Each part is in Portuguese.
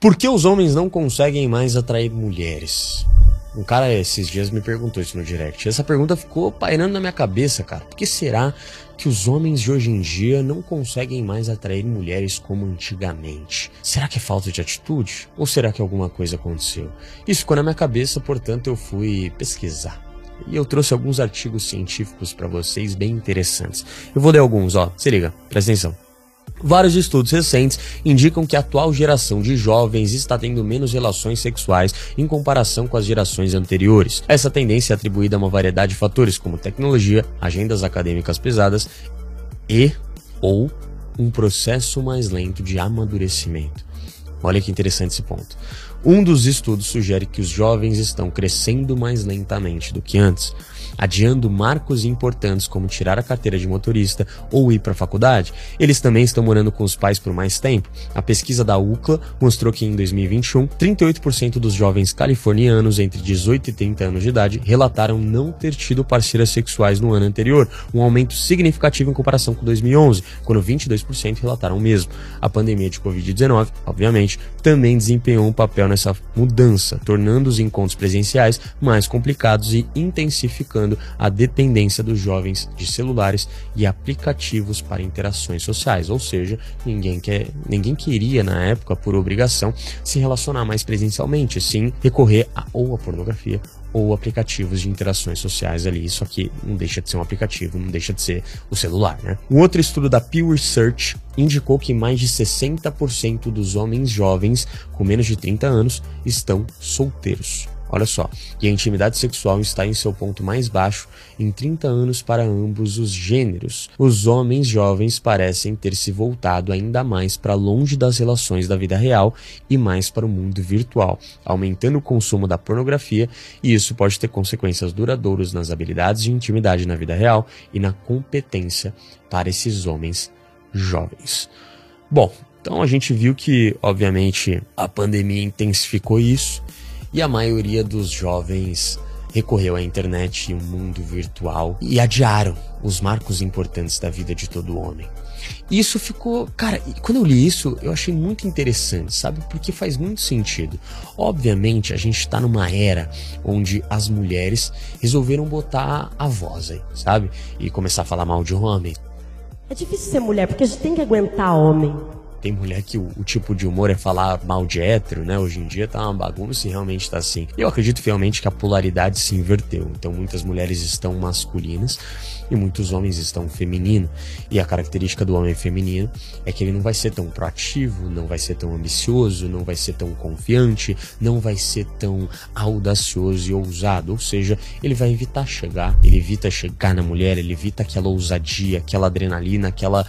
Por que os homens não conseguem mais atrair mulheres? Um cara esses dias me perguntou isso no direct. Essa pergunta ficou pairando na minha cabeça, cara. Por que será que os homens de hoje em dia não conseguem mais atrair mulheres como antigamente? Será que é falta de atitude? Ou será que alguma coisa aconteceu? Isso ficou na minha cabeça, portanto eu fui pesquisar. E eu trouxe alguns artigos científicos para vocês bem interessantes. Eu vou ler alguns, ó. Se liga, presta atenção. Vários estudos recentes indicam que a atual geração de jovens está tendo menos relações sexuais em comparação com as gerações anteriores. Essa tendência é atribuída a uma variedade de fatores como tecnologia, agendas acadêmicas pesadas e ou um processo mais lento de amadurecimento. Olha que interessante esse ponto. Um dos estudos sugere que os jovens estão crescendo mais lentamente do que antes adiando marcos importantes como tirar a carteira de motorista ou ir para a faculdade, eles também estão morando com os pais por mais tempo. A pesquisa da UCLA mostrou que em 2021, 38% dos jovens californianos entre 18 e 30 anos de idade relataram não ter tido parceiras sexuais no ano anterior, um aumento significativo em comparação com 2011, quando 22% relataram o mesmo. A pandemia de Covid-19, obviamente, também desempenhou um papel nessa mudança, tornando os encontros presenciais mais complicados e intensificando a dependência dos jovens de celulares e aplicativos para interações sociais, ou seja, ninguém quer, ninguém queria na época por obrigação se relacionar mais presencialmente, sim recorrer a ou a pornografia ou aplicativos de interações sociais ali. Isso aqui não deixa de ser um aplicativo, não deixa de ser o celular, né? Um outro estudo da Pew Research indicou que mais de 60% dos homens jovens com menos de 30 anos estão solteiros. Olha só, e a intimidade sexual está em seu ponto mais baixo em 30 anos para ambos os gêneros. Os homens jovens parecem ter se voltado ainda mais para longe das relações da vida real e mais para o mundo virtual, aumentando o consumo da pornografia, e isso pode ter consequências duradouras nas habilidades de intimidade na vida real e na competência para esses homens jovens. Bom, então a gente viu que, obviamente, a pandemia intensificou isso e a maioria dos jovens recorreu à internet e um mundo virtual e adiaram os marcos importantes da vida de todo homem. Isso ficou, cara, quando eu li isso, eu achei muito interessante, sabe? Porque faz muito sentido. Obviamente, a gente está numa era onde as mulheres resolveram botar a voz aí, sabe? E começar a falar mal de homem. É difícil ser mulher porque a gente tem que aguentar homem. Tem mulher que o, o, tipo de humor é falar mal de hétero, né? Hoje em dia tá uma bagunça e realmente tá assim. Eu acredito fielmente que a polaridade se inverteu. Então muitas mulheres estão masculinas e muitos homens estão femininos. E a característica do homem feminino é que ele não vai ser tão proativo, não vai ser tão ambicioso, não vai ser tão confiante, não vai ser tão audacioso e ousado. Ou seja, ele vai evitar chegar, ele evita chegar na mulher, ele evita aquela ousadia, aquela adrenalina, aquela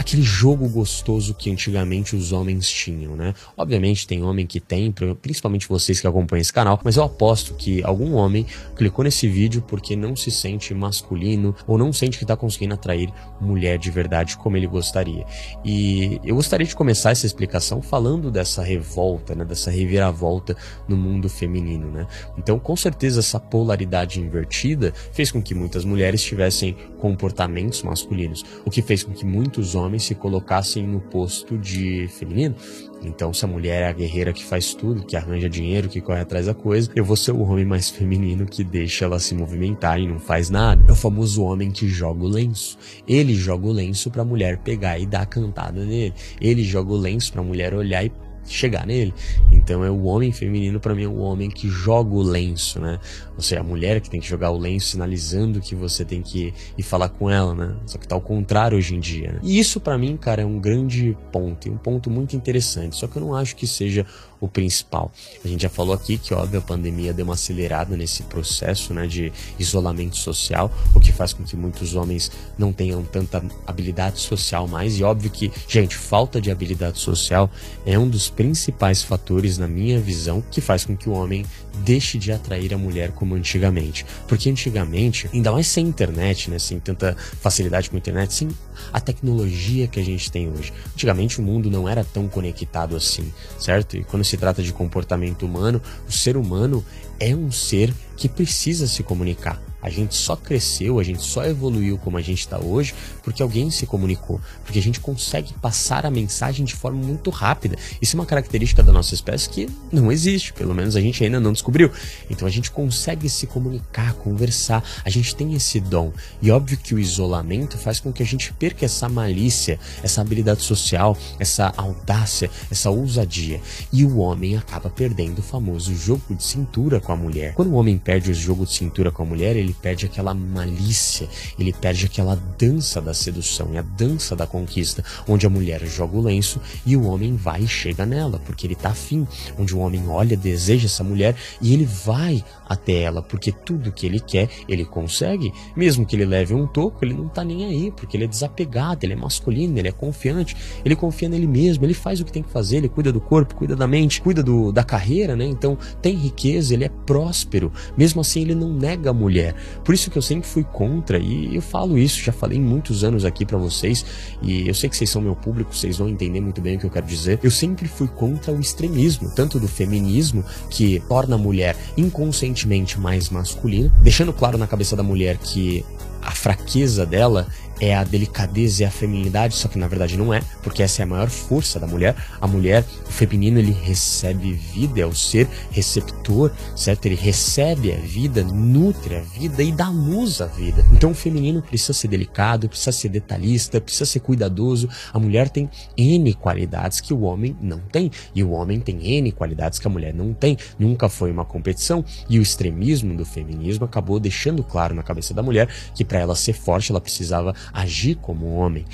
aquele jogo gostoso que antigamente os homens tinham, né? Obviamente tem homem que tem, principalmente vocês que acompanham esse canal, mas eu aposto que algum homem clicou nesse vídeo porque não se sente masculino ou não sente que está conseguindo atrair mulher de verdade como ele gostaria. E eu gostaria de começar essa explicação falando dessa revolta, né? Dessa reviravolta no mundo feminino, né? Então, com certeza essa polaridade invertida fez com que muitas mulheres tivessem comportamentos masculinos, o que fez com que muitos homens se colocassem no posto de feminino. Então, se a mulher é a guerreira que faz tudo, que arranja dinheiro, que corre atrás da coisa, eu vou ser o homem mais feminino que deixa ela se movimentar e não faz nada. É o famoso homem que joga o lenço. Ele joga o lenço pra mulher pegar e dar a cantada nele. Ele joga o lenço pra mulher olhar e chegar nele. Então é o homem feminino para mim é o homem que joga o lenço, né? Ou seja, a mulher que tem que jogar o lenço sinalizando que você tem que ir falar com ela, né? Só que tá ao contrário hoje em dia. Né? E isso para mim, cara, é um grande ponto, e um ponto muito interessante. Só que eu não acho que seja o principal. A gente já falou aqui que, óbvio, a pandemia deu uma acelerada nesse processo né, de isolamento social, o que faz com que muitos homens não tenham tanta habilidade social mais. E óbvio que, gente, falta de habilidade social é um dos principais fatores, na minha visão, que faz com que o homem deixe de atrair a mulher como antigamente. Porque antigamente, ainda mais sem internet, né, sem tanta facilidade com a internet, sem a tecnologia que a gente tem hoje. Antigamente o mundo não era tão conectado assim, certo? E quando se trata de comportamento humano, o ser humano é um ser que precisa se comunicar A gente só cresceu, a gente só evoluiu como a gente está hoje porque alguém se comunicou, porque a gente consegue passar a mensagem de forma muito rápida. Isso é uma característica da nossa espécie que não existe, pelo menos a gente ainda não descobriu. Então a gente consegue se comunicar, conversar, a gente tem esse dom. E óbvio que o isolamento faz com que a gente perca essa malícia, essa habilidade social, essa audácia, essa ousadia. E o homem acaba perdendo o famoso jogo de cintura com a mulher. Quando o homem perde o jogo de cintura com a mulher, ele perde aquela malícia, ele perde aquela dança da sedução e a dança da conquista, onde a mulher joga o lenço e o homem vai e chega nela, porque ele tá afim, onde o homem olha, deseja essa mulher e ele vai até ela, porque tudo que ele quer, ele consegue, mesmo que ele leve um toco, ele não tá nem aí, porque ele é desapegado, ele é masculino, ele é confiante, ele confia nele mesmo, ele faz o que tem que fazer, ele cuida do corpo, cuida da mente, cuida do, da carreira, né? Então tem riqueza, ele é próspero, mesmo assim ele não nega a mulher. Por isso que eu sempre fui contra e eu falo isso, já falei muitos anos aqui para vocês e eu sei que vocês são meu público, vocês vão entender muito bem o que eu quero dizer. Eu sempre fui contra o extremismo, tanto do feminismo que torna a mulher inconscientemente mais masculina, deixando claro na cabeça da mulher que a fraqueza dela é a delicadeza e a feminilidade, só que na verdade não é, porque essa é a maior força da mulher. A mulher, o feminino, ele recebe vida, é o ser receptor, certo? Ele recebe a vida, nutre a vida e dá luz à vida. Então o feminino precisa ser delicado, precisa ser detalhista, precisa ser cuidadoso. A mulher tem N qualidades que o homem não tem, e o homem tem N qualidades que a mulher não tem. Nunca foi uma competição, e o extremismo do feminismo acabou deixando claro na cabeça da mulher que para ela ser forte, ela precisava agir como homem.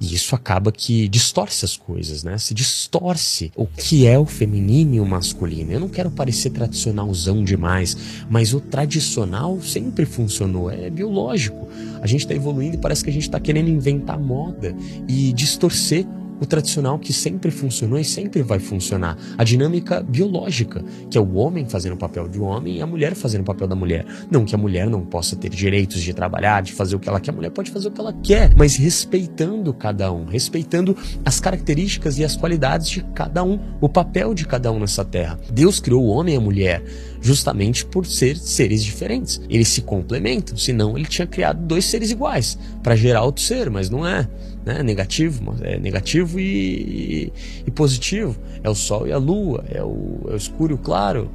E isso acaba que distorce as coisas, né? Se distorce o que é o feminino e o masculino. Eu não quero parecer tradicionalzão demais, mas o tradicional sempre funcionou, é biológico. A gente está evoluindo e parece que a gente está querendo inventar moda e distorcer o tradicional que sempre funcionou e sempre vai funcionar. A dinâmica biológica, que é o homem fazendo o papel de homem e a mulher fazendo o papel da mulher. Não que a mulher não possa ter direitos de trabalhar, de fazer o que ela quer, a mulher pode fazer o que ela quer, mas respeitando cada um, respeitando as características e as qualidades de cada um, o papel de cada um nessa terra. Deus criou o homem e a mulher justamente por ser seres diferentes. Eles se complementam, senão ele tinha criado dois seres iguais para gerar outro ser, mas não é né? negativo, é negativo e, e, positivo. É o sol e a lua, é o, é o escuro e o claro,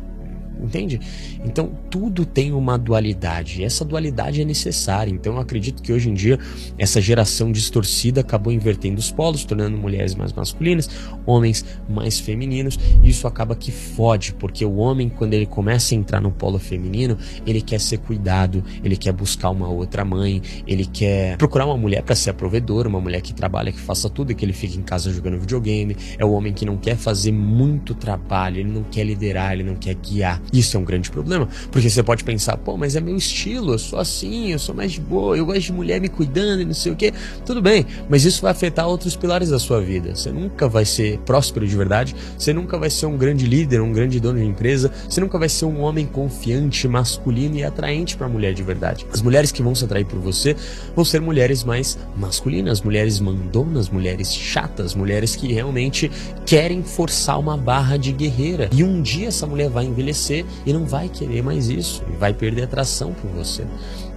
entende? Então tudo tem uma dualidade e essa dualidade é necessária. Então eu acredito que hoje em dia essa geração distorcida acabou invertendo os polos, tornando mulheres mais masculinas, homens mais femininos. E isso acaba que fode, porque o homem quando ele começa a entrar no polo feminino, ele quer ser cuidado, ele quer buscar uma outra mãe, ele quer procurar uma mulher para ser a provedora, uma mulher que trabalha, que faça tudo e que ele fique em casa jogando videogame. É o homem que não quer fazer muito trabalho, ele não quer liderar, ele não quer guiar. Isso é um grande problema, porque você pode pensar, pô, mas é meu estilo, eu sou assim, eu sou mais de boa, eu gosto de mulher me cuidando e não sei o que. Tudo bem, mas isso vai afetar outros pilares da sua vida. Você nunca vai ser próspero de verdade, você nunca vai ser um grande líder, um grande dono de empresa, você nunca vai ser um homem confiante, masculino e atraente para a mulher de verdade. As mulheres que vão se atrair por você vão ser mulheres mais masculinas, mulheres mandonas, mulheres chatas, mulheres que realmente querem forçar uma barra de guerreira. E um dia essa mulher vai envelhecer e não vai querer mais isso e vai perder atração por você.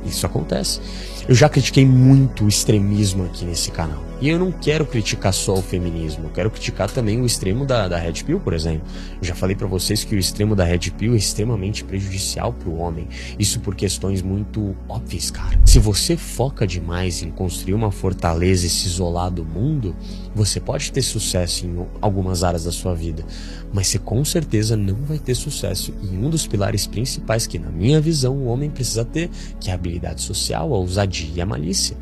Isso acontece. Eu já critiquei muito o extremismo aqui nesse canal. E eu não quero criticar só o feminismo, eu quero criticar também o extremo da, da Red Pill, por exemplo. Eu já falei para vocês que o extremo da Red Pill é extremamente prejudicial para o homem. Isso por questões muito óbvias, cara. Se você foca demais em construir uma fortaleza e se isolar do mundo, você pode ter sucesso em algumas áreas da sua vida, mas você com certeza não vai ter sucesso em um dos pilares principais que, na minha visão, o homem precisa ter, que é a habilidade social, a ousadia e a malícia.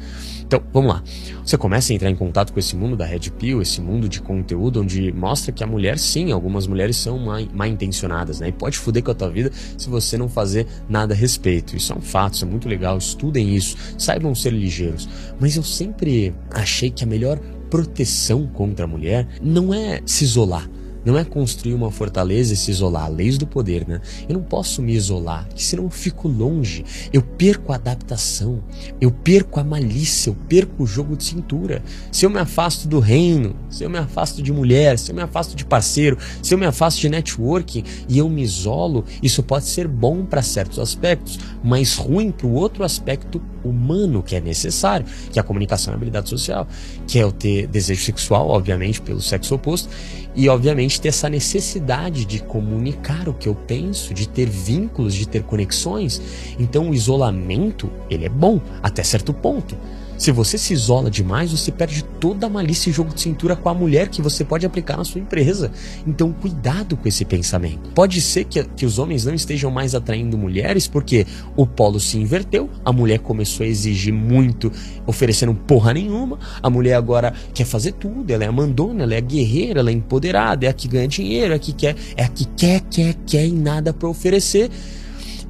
Então, vamos lá. Você começa a entrar em contato com esse mundo da Red Pill, esse mundo de conteúdo onde mostra que a mulher, sim, algumas mulheres são mal, mal intencionadas, né? E pode foder com a tua vida se você não fazer nada a respeito. Isso é um fato, isso é muito legal. Estudem isso, saibam ser ligeiros. Mas eu sempre achei que a melhor proteção contra a mulher não é se isolar não é construir uma fortaleza e se isolar. Leis do poder, né? Eu não posso me isolar, porque senão eu fico longe. Eu perco a adaptação, eu perco a malícia, eu perco o jogo de cintura. Se eu me afasto do reino, se eu me afasto de mulher, se eu me afasto de parceiro, se eu me afasto de networking e eu me isolo, isso pode ser bom para certos aspectos, mas ruim para o outro aspecto humano que é necessário, que é a comunicação e a habilidade social, que é o ter desejo sexual, obviamente, pelo sexo oposto, e obviamente ter essa necessidade de comunicar o que eu penso, de ter vínculos, de ter conexões. Então o isolamento, ele é bom até certo ponto. Se você se isola demais, você perde toda a malícia e jogo de cintura com a mulher que você pode aplicar na sua empresa. Então, cuidado com esse pensamento. Pode ser que, que os homens não estejam mais atraindo mulheres porque o polo se inverteu, a mulher começou a exigir muito, oferecendo porra nenhuma, a mulher agora quer fazer tudo, ela é a mandona, ela é a guerreira, ela é empoderada, é a que ganha dinheiro, é a que quer, é a que quer, quer, quer e nada para oferecer.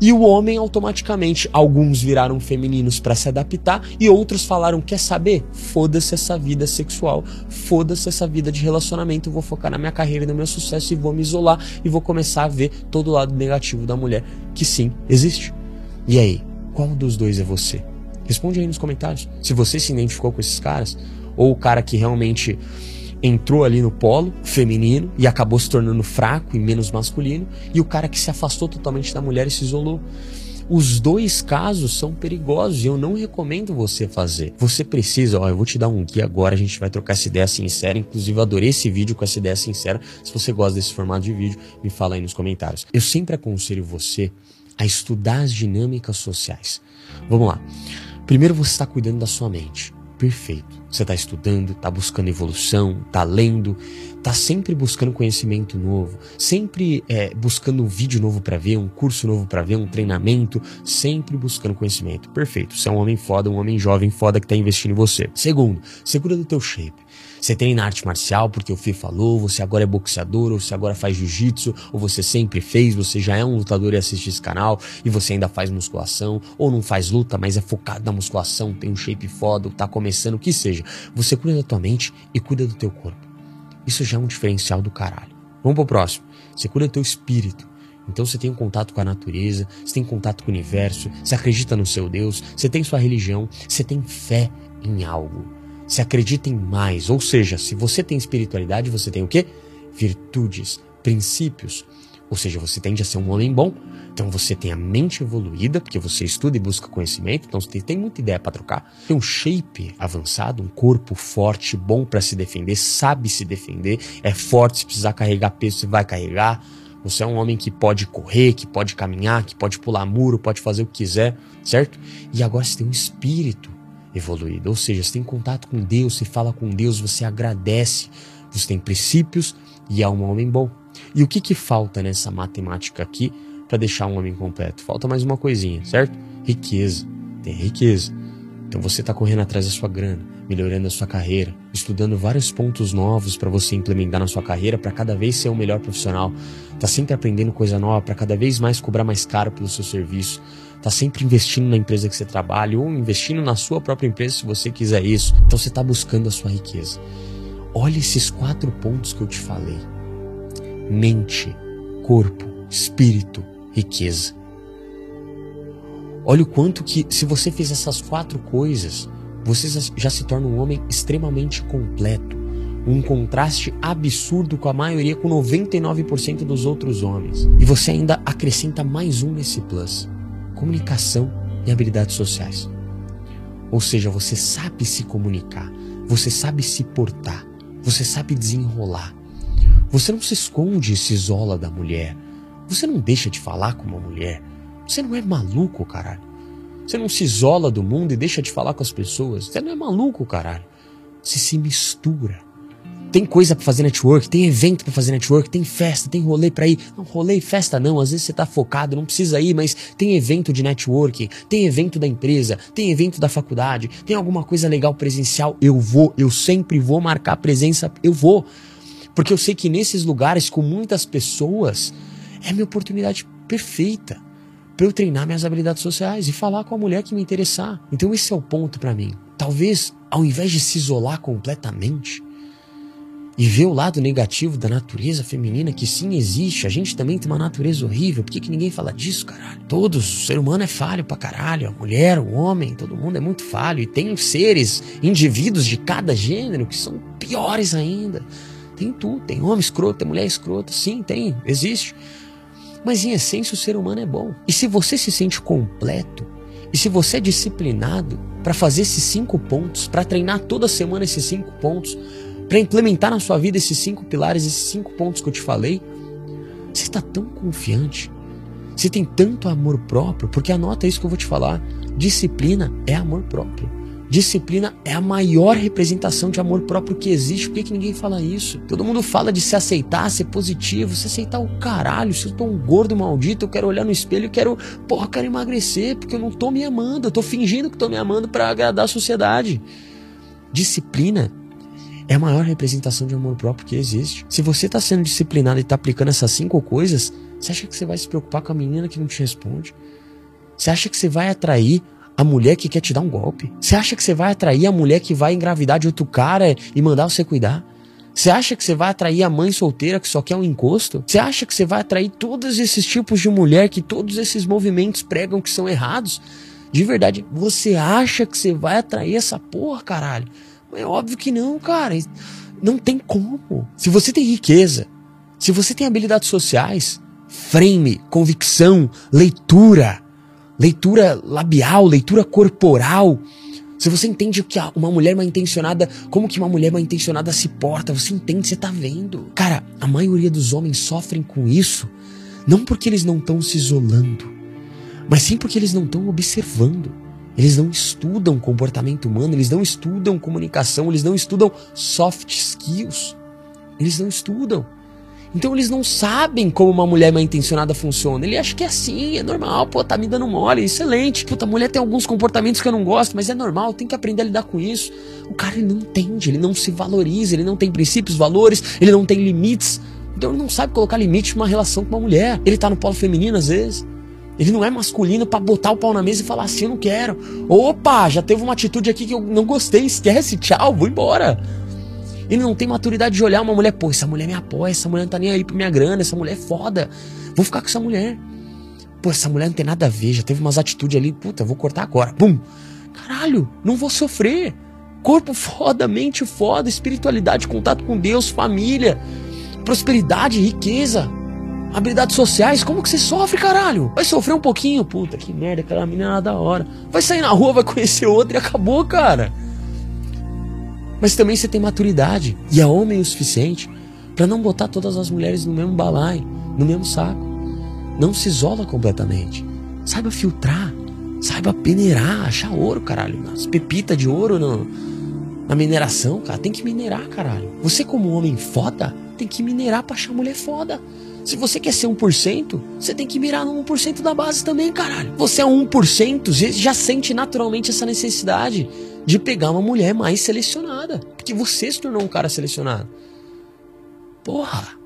E o homem automaticamente, alguns viraram femininos para se adaptar e outros falaram: quer saber? Foda-se essa vida sexual, foda-se essa vida de relacionamento, vou focar na minha carreira e no meu sucesso e vou me isolar e vou começar a ver todo o lado negativo da mulher, que sim, existe. E aí, qual dos dois é você? Responde aí nos comentários. Se você se identificou com esses caras, ou o cara que realmente entrou ali no polo feminino e acabou se tornando fraco e menos masculino, e o cara que se afastou totalmente da mulher e se isolou. Os dois casos são perigosos e eu não recomendo você fazer. Você precisa, ó, eu vou te dar um guia agora, a gente vai trocar essa ideia sincera. Inclusive, eu adorei esse vídeo com essa ideia sincera. Se você gosta desse formato de vídeo, me fala aí nos comentários. Eu sempre aconselho você a estudar as dinâmicas sociais. Vamos lá. Primeiro, você está cuidando da sua mente perfeito. Você está estudando, está buscando evolução, está lendo, está sempre buscando conhecimento novo, sempre é, buscando um vídeo novo para ver, um curso novo para ver, um treinamento, sempre buscando conhecimento. Perfeito. Você é um homem foda, um homem jovem foda que está investindo em você. Segundo, segura do teu shape. Você treina arte marcial porque o Fih falou, você agora é boxeador, ou você agora faz jiu-jitsu, ou você sempre fez, você já é um lutador e assiste esse canal, e você ainda faz musculação, ou não faz luta, mas é focado na musculação, tem um shape foda, tá começando, o que seja. Você cuida da tua mente e cuida do teu corpo. Isso já é um diferencial do caralho. Vamos pro próximo. Você cuida do teu espírito. Então você tem um contato com a natureza, você tem contato com o universo, você acredita no seu Deus, você tem sua religião, você tem fé em algo se acredita em mais. Ou seja, se você tem espiritualidade, você tem o quê? Virtudes, princípios. Ou seja, você tende a ser um homem bom. Então você tem a mente evoluída, porque você estuda e busca conhecimento. Então você tem muita ideia para trocar. Tem um shape avançado, um corpo forte, bom para se defender, sabe se defender, é forte. Se precisar carregar peso, você vai carregar. Você é um homem que pode correr, que pode caminhar, que pode pular muro, pode fazer o que quiser, certo? E agora você tem um espírito evoluída. Ou seja, você tem contato com Deus, você fala com Deus, você agradece, você tem princípios e é um homem bom. E o que, que falta nessa matemática aqui para deixar um homem completo? Falta mais uma coisinha, certo? Riqueza. Tem riqueza. Então você está correndo atrás da sua grana, melhorando a sua carreira, estudando vários pontos novos para você implementar na sua carreira para cada vez ser um melhor profissional. Está sempre aprendendo coisa nova para cada vez mais cobrar mais caro pelo seu serviço está sempre investindo na empresa que você trabalha ou investindo na sua própria empresa se você quiser isso. Então você está buscando a sua riqueza. Olha esses quatro pontos que eu te falei: mente, corpo, espírito, riqueza. Olha o quanto que, se você fez essas quatro coisas, você já se torna um homem extremamente completo. Um contraste absurdo com a maioria, com 99% dos outros homens. E você ainda acrescenta mais um nesse plus comunicação e habilidades sociais. Ou seja, você sabe se comunicar, você sabe se portar, você sabe desenrolar. Você não se esconde e se isola da mulher. Você não deixa de falar com uma mulher. Você não é maluco, caralho. Você não se isola do mundo e deixa de falar com as pessoas. Você não é maluco, caralho. Você se mistura. Tem coisa para fazer network, tem evento para fazer network, tem festa, tem rolê para ir. Não, rolê e festa não, às vezes você tá focado, não precisa ir, mas tem evento de networking, tem evento da empresa, tem evento da faculdade, tem alguma coisa legal presencial, eu vou, eu sempre vou marcar presença, eu vou. Porque eu sei que nesses lugares com muitas pessoas é minha oportunidade perfeita para eu treinar minhas habilidades sociais e falar com a mulher que me interessar. Então esse é o ponto para mim. Talvez ao invés de se isolar completamente, e ver o lado negativo da natureza feminina, que sim existe. A gente também tem uma natureza horrível. Por que, que ninguém fala disso, caralho? Todos, o ser humano é falho pra caralho. A mulher, o homem, todo mundo é muito falho. E tem seres, indivíduos de cada gênero que são piores ainda. Tem tudo. Tem homem escroto, tem mulher escrota. Sim, tem, existe. Mas em essência o ser humano é bom. E se você se sente completo, e se você é disciplinado para fazer esses cinco pontos, para treinar toda semana esses cinco pontos, para implementar na sua vida esses cinco pilares, esses cinco pontos que eu te falei, você está tão confiante, você tem tanto amor próprio, porque anota isso que eu vou te falar: disciplina é amor próprio. Disciplina é a maior representação de amor próprio que existe. Por que, que ninguém fala isso? Todo mundo fala de se aceitar, ser positivo. Se aceitar o caralho. Se eu tô um gordo maldito, eu quero olhar no espelho e quero, porra, quero emagrecer, porque eu não tô me amando. Eu tô fingindo que tô me amando para agradar a sociedade. Disciplina é a maior representação de amor próprio que existe. Se você tá sendo disciplinado e tá aplicando essas cinco coisas, você acha que você vai se preocupar com a menina que não te responde? Você acha que você vai atrair a mulher que quer te dar um golpe? Você acha que você vai atrair a mulher que vai engravidar de outro cara e mandar você cuidar? Você acha que você vai atrair a mãe solteira que só quer um encosto? Você acha que você vai atrair todos esses tipos de mulher que todos esses movimentos pregam que são errados? De verdade, você acha que você vai atrair essa porra, caralho? É óbvio que não, cara. Não tem como. Se você tem riqueza, se você tem habilidades sociais, frame, convicção, leitura, leitura labial, leitura corporal. Se você entende que uma mulher mal intencionada, como que uma mulher mal intencionada se porta, você entende, você tá vendo. Cara, a maioria dos homens sofrem com isso, não porque eles não estão se isolando, mas sim porque eles não estão observando. Eles não estudam comportamento humano, eles não estudam comunicação, eles não estudam soft skills. Eles não estudam. Então eles não sabem como uma mulher mal intencionada funciona. Ele acha que é assim, é normal, pô, tá me dando mole, excelente. Puta, a mulher tem alguns comportamentos que eu não gosto, mas é normal, tem que aprender a lidar com isso. O cara ele não entende, ele não se valoriza, ele não tem princípios, valores, ele não tem limites. Então ele não sabe colocar limite numa relação com uma mulher. Ele tá no polo feminino às vezes. Ele não é masculino para botar o pau na mesa e falar assim, eu não quero. Opa, já teve uma atitude aqui que eu não gostei, esquece, tchau, vou embora. Ele não tem maturidade de olhar uma mulher, pô, essa mulher me apoia, essa mulher não tá nem aí pra minha grana, essa mulher é foda. Vou ficar com essa mulher. Pô, essa mulher não tem nada a ver, já teve umas atitudes ali, puta, vou cortar agora. Pum! Caralho, não vou sofrer. Corpo foda, mente foda, espiritualidade, contato com Deus, família, prosperidade, riqueza, habilidades sociais. Como que você sofre, caralho? Vai sofrer um pouquinho, puta, que merda, aquela menina é da hora. Vai sair na rua, vai conhecer outra e acabou, cara mas também você tem maturidade e é homem o suficiente para não botar todas as mulheres no mesmo balai, no mesmo saco. Não se isola completamente. Saiba filtrar, saiba peneirar, achar ouro, caralho. As pepitas de ouro no, na mineração, cara. Tem que minerar, caralho. Você, como homem foda, tem que minerar pra achar mulher foda. Se você quer ser 1%, você tem que mirar no 1% da base também, caralho. Você é 1%, já sente naturalmente essa necessidade de pegar uma mulher mais selecionada. Porque você se tornou um cara selecionado. Porra!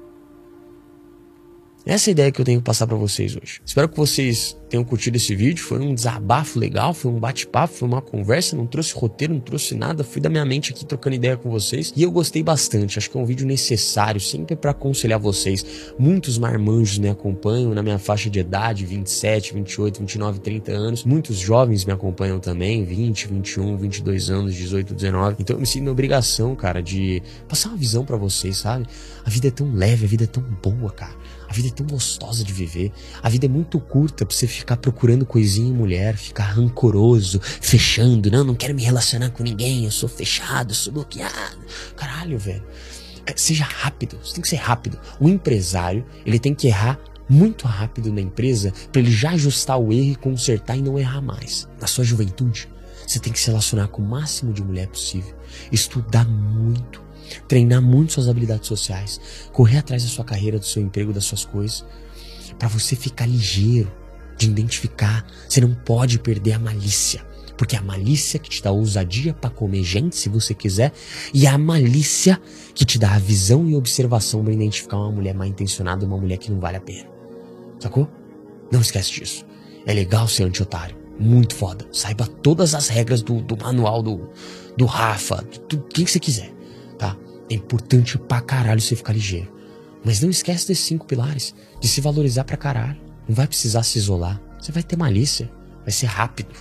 Essa é a ideia que eu tenho que passar para vocês hoje. Espero que vocês tenham curtido esse vídeo. Foi um desabafo legal, foi um bate-papo, foi uma conversa. Não trouxe roteiro, não trouxe nada. Fui da minha mente aqui trocando ideia com vocês. E eu gostei bastante. Acho que é um vídeo necessário, sempre para aconselhar vocês. Muitos marmanjos me acompanham na minha faixa de idade, 27, 28, 29, 30 anos. Muitos jovens me acompanham também, 20, 21, 22 anos, 18, 19. Então eu me sinto na obrigação, cara, de passar uma visão para vocês, sabe? A vida é tão leve, a vida é tão boa, cara. Vida é tão gostosa de viver. A vida é muito curta pra você ficar procurando coisinha em mulher, ficar rancoroso, fechando. Não, não quero me relacionar com ninguém, eu sou fechado, sou bloqueado. Caralho, velho. É, seja rápido, você tem que ser rápido. O empresário, ele tem que errar muito rápido na empresa para ele já ajustar o erro e consertar e não errar mais. Na sua juventude, você tem que se relacionar com o máximo de mulher possível, estudar muito, treinar muito suas habilidades sociais, correr atrás da sua carreira, do seu emprego, das suas coisas, para você ficar ligeiro de identificar. Você não pode perder a malícia. Porque é a malícia que te dá ousadia para comer gente, se você quiser, e é a malícia que te dá a visão e observação para identificar uma mulher mal intencionada, uma mulher que não vale a pena. Sacou? Não esquece disso. É legal ser anti-otário. Muito foda. Saiba todas as regras do, do manual do, do Rafa, do, do quem que você quiser? É importante pra caralho você ficar ligeiro. Mas não esquece desses cinco pilares. De se valorizar pra caralho. Não vai precisar se isolar. Você vai ter malícia. Vai ser rápido.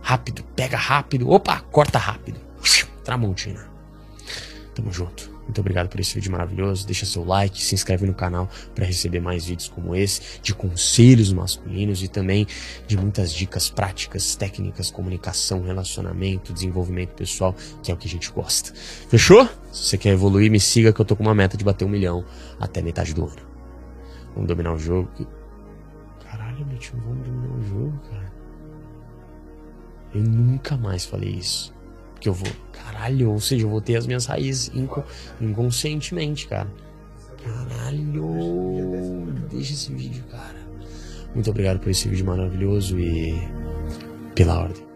Rápido. Pega rápido. Opa, corta rápido. Tramontina. Tamo junto. Muito obrigado por esse vídeo maravilhoso. Deixa seu like, se inscreve no canal para receber mais vídeos como esse, de conselhos masculinos e também de muitas dicas práticas, técnicas, comunicação, relacionamento, desenvolvimento pessoal, que é o que a gente gosta. Fechou? Se você quer evoluir, me siga que eu tô com uma meta de bater um milhão até metade do ano. Vamos dominar o jogo. Caralho, tio, vamos dominar o jogo, cara. Eu nunca mais falei isso que eu vou. Caralho, ou seja, eu vou ter as minhas raízes inco, inconscientemente, cara. Caralho, deixa esse vídeo, cara. Muito obrigado por esse vídeo maravilhoso e pela ordem.